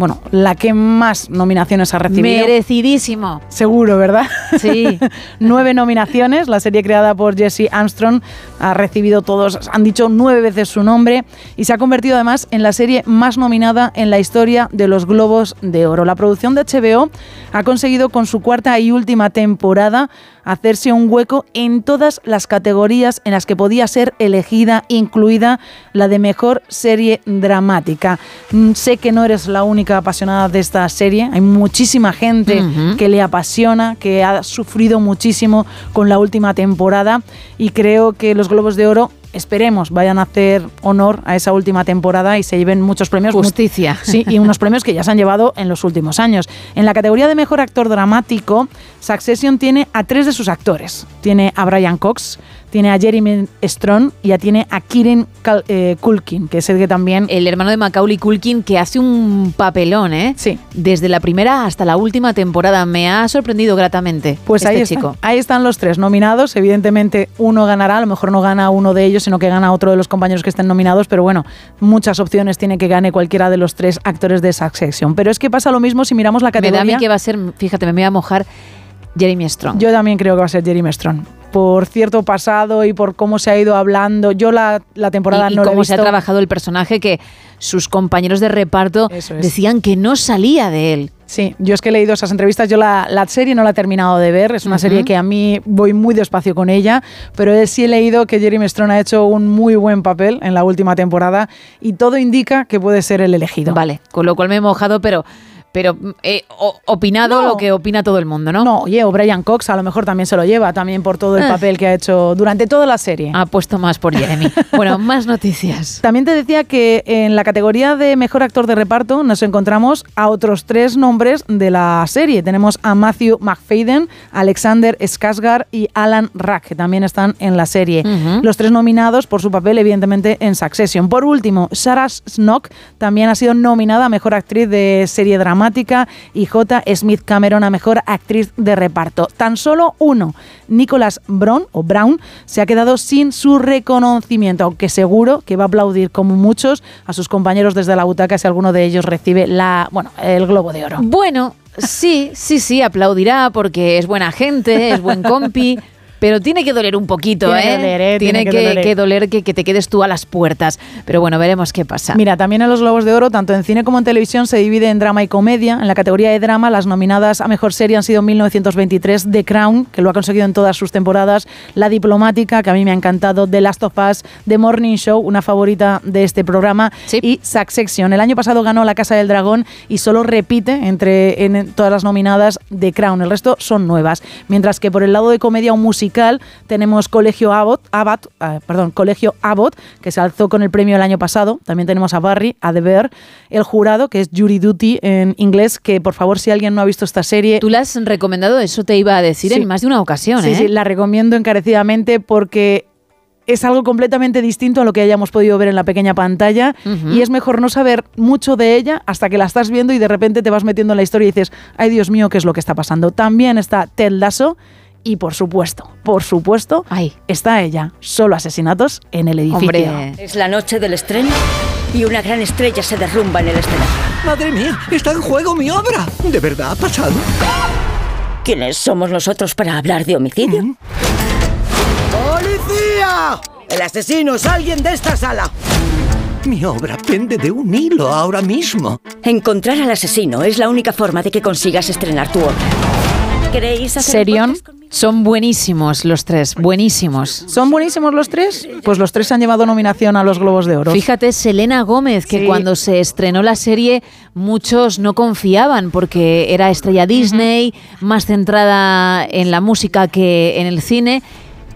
bueno, la que más nominaciones ha recibido. Merecidísimo. Seguro, ¿verdad? Sí. [laughs] nueve nominaciones. La serie creada por Jesse Armstrong ha recibido todos, han dicho nueve veces su nombre y se ha convertido además en la serie más nominada en la historia de los Globos de Oro. La producción de HBO ha conseguido con su cuarta y última temporada hacerse un hueco en todas las categorías en las que podía ser elegida, incluida la de mejor serie dramática. Mm, sé que no eres la única apasionada de esta serie, hay muchísima gente que le apasiona, que ha sufrido muchísimo con la última temporada y creo que los Globos de Oro esperemos vayan a hacer honor a esa última temporada y se lleven muchos premios. Justicia. Sí, y unos [laughs] premios que ya se han llevado en los últimos años. En la categoría de mejor actor dramático, Succession tiene a tres de sus actores. Tiene a Brian Cox, tiene a Jeremy Strong y ya tiene a Kieran Cal- eh, Culkin, que es el que también... El hermano de Macaulay Culkin que hace un papelón, ¿eh? Sí. Desde la primera hasta la última temporada. Me ha sorprendido gratamente. Pues este ahí, está- chico. ahí están los tres nominados. Evidentemente uno ganará, a lo mejor no gana uno de ellos, sino que gana otro de los compañeros que estén nominados, pero bueno, muchas opciones tiene que gane cualquiera de los tres actores de Succession. Pero es que pasa lo mismo si miramos la Me da a categoría... mí que va a ser, fíjate, me voy a mojar Jeremy Strong. Yo también creo que va a ser Jeremy Strong. Por cierto pasado y por cómo se ha ido hablando. Yo la, la temporada y, y no la he cómo se ha visto. trabajado el personaje que sus compañeros de reparto es. decían que no salía de él. Sí, yo es que he leído esas entrevistas, yo la, la serie no la he terminado de ver, es una serie que a mí voy muy despacio con ella, pero sí he leído que Jeremy Strong ha hecho un muy buen papel en la última temporada y todo indica que puede ser el elegido. Vale, con lo cual me he mojado, pero, pero he o- opinado No. lo que opina todo el mundo, ¿no? No, oye, o Brian Cox a lo mejor también se lo lleva, también por todo el Ah. papel que ha hecho durante toda la serie. Ha puesto más por Jeremy. [laughs] bueno, más noticias. También te decía que en la categoría de mejor actor de reparto nos encontramos a otros tres nombres de la serie. Tenemos a Matthew McFadden, Alexander Skarsgård y Alan Rack, que también están en la serie. Los tres nominados por su papel, evidentemente, en Succession. Por último, Sarah Snook también ha sido nominada a mejor actriz de serie dramática y J. Smith Cameron a mejor actriz de reparto. Tan solo uno, Nicholas Brown, o Brown, se ha quedado sin su reconocimiento, aunque seguro que va a aplaudir como muchos a sus compañeros desde la butaca si alguno de ellos recibe la, bueno, el Globo de Oro. Bueno, sí, sí, sí, aplaudirá porque es buena gente, es buen compi. [laughs] Pero tiene que doler un poquito, Tiene que ¿eh? doler, ¿eh? Tiene, Tiene que que, doler. que doler que, que te quedes tú a las puertas. Pero bueno, veremos qué pasa. Mira, también en los Globos de Oro, tanto en cine como en televisión, se divide en drama y comedia. En la categoría de drama, las nominadas a mejor serie han sido 1923, The Crown, que lo ha conseguido en todas sus temporadas, La Diplomática, que a mí me ha encantado, The Last of Us, The Morning Show, una favorita de este programa, y Succession. El año pasado ganó La Casa del Dragón y solo repite entre en todas las nominadas The Crown. El resto son nuevas. Mientras que por el lado de comedia o musical tenemos Colegio Abbott, Abbott, eh, perdón, Colegio Abbott, que se alzó con el premio el año pasado. También tenemos a Barry, a The Bear, el jurado, que es Jury Duty en inglés, que por favor, si alguien no ha visto esta serie... Tú la has recomendado, eso te iba a decir Sí. en más de una ocasión, Sí, ¿eh? sí, la recomiendo encarecidamente porque es algo completamente distinto a lo que hayamos podido ver en la pequeña pantalla y es mejor no saber mucho de ella hasta que la estás viendo y de repente te vas metiendo en la historia y dices, ay Dios mío, ¿qué es lo que está pasando? También está Ted Lasso y por supuesto, por supuesto, está ella, solo asesinatos en el edificio. Es la noche del estreno y una gran estrella se derrumba en el escenario. Madre mía, está en juego mi obra. ¿De verdad ha pasado? ¿Quiénes somos nosotros para hablar de homicidio? ¡Policía! El asesino es alguien de esta sala. Mi obra pende de un hilo ahora mismo. Encontrar al asesino es la única forma de que consigas estrenar tu obra. ¿Queréis hacer Serion, son buenísimos los tres, buenísimos. ¿Son buenísimos los tres? Pues los tres han llevado nominación a los Globos de Oro. Fíjate, Selena Gómez, que Sí. cuando se estrenó la serie muchos no confiaban porque era estrella Disney, más centrada en la música que en el cine,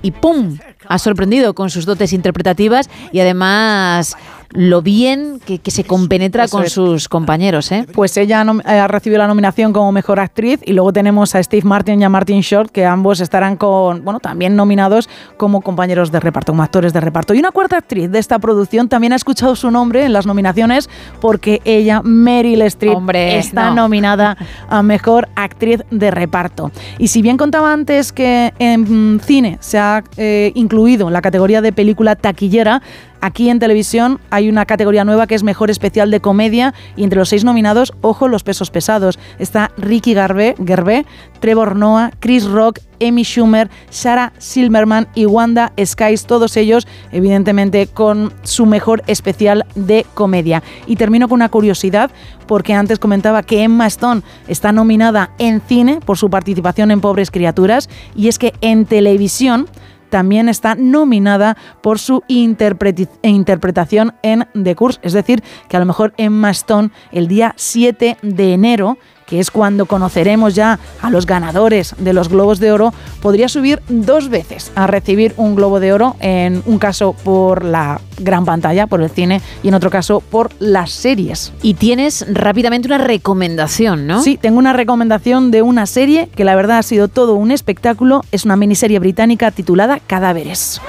y ¡pum! Ha sorprendido con sus dotes interpretativas y además lo bien que, que se compenetra Eso con es. sus compañeros. ¿eh? Pues ella eh, ha recibido la nominación como mejor actriz y luego tenemos a Steve Martin y a Martin Short que ambos estarán con, bueno, también nominados como compañeros de reparto, como actores de reparto. Y una cuarta actriz de esta producción también ha escuchado su nombre en las nominaciones porque ella, Meryl Streep, Hombre, está no. nominada a mejor actriz de reparto. Y si bien contaba antes que en mm, cine se ha eh, incluido la categoría de película taquillera, Aquí en televisión hay una categoría nueva que es Mejor Especial de Comedia y entre los seis nominados, ojo, los pesos pesados. Está Ricky Gervais, Trevor Noah, Chris Rock, Amy Schumer, Sarah Silverman y Wanda Skies, todos ellos evidentemente con su mejor especial de comedia. Y termino con una curiosidad porque antes comentaba que Emma Stone está nominada en cine por su participación en Pobres Criaturas y es que en televisión también está nominada por su interpreti- interpretación en The Curse. Es decir, que a lo mejor Emma Stone el día 7 de enero, que es cuando conoceremos ya a los ganadores de los Globos de Oro, podría subir dos veces a recibir un Globo de Oro, en un caso por la gran pantalla, por el cine, y en otro caso por las series. Y tienes rápidamente una recomendación, ¿no? Sí, tengo una recomendación de una serie que la verdad ha sido todo un espectáculo. Es una miniserie británica titulada Cadáveres.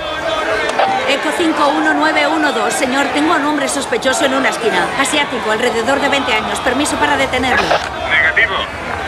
51912. Señor, tengo a un hombre sospechoso en una esquina. Asiático, alrededor de 20 años. Permiso para detenerlo. Negativo.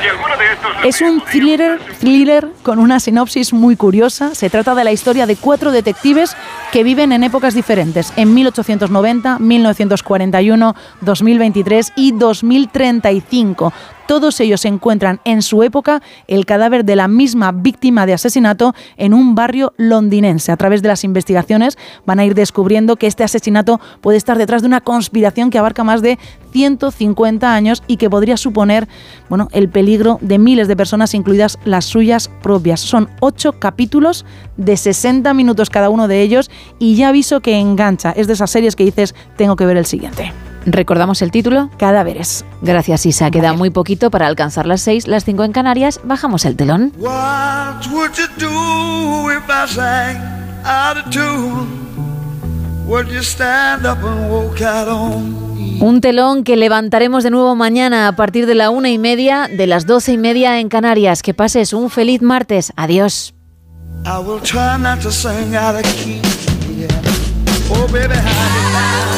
Si alguno de estos... Es un thriller, thriller con una sinopsis muy curiosa. Se trata de la historia de cuatro detectives que viven en épocas diferentes, en 1890, 1941, 2023 y 2035. Todos ellos encuentran en su época el cadáver de la misma víctima de asesinato en un barrio londinense. A través de las investigaciones van a ir descubriendo que este asesinato puede estar detrás de una conspiración que abarca más de 150 años y que podría suponer bueno, el peligro de miles de personas, incluidas las suyas propias. Son ocho capítulos de 60 minutos cada uno de ellos y ya aviso que engancha. Es de esas series que dices, tengo que ver el siguiente. ¿Recordamos el título? Cadáveres. Gracias, Isa. Queda muy poquito para alcanzar las 6, las 5 en Canarias. Bajamos el telón. What would you do if I sang out of tune? Would you stand up and walk out on? Un telón que levantaremos de nuevo mañana a partir de la una y media, de las doce y media en Canarias. Que pases un feliz martes. Adiós. I will try not to sing out of key. Yeah. Oh, baby, how you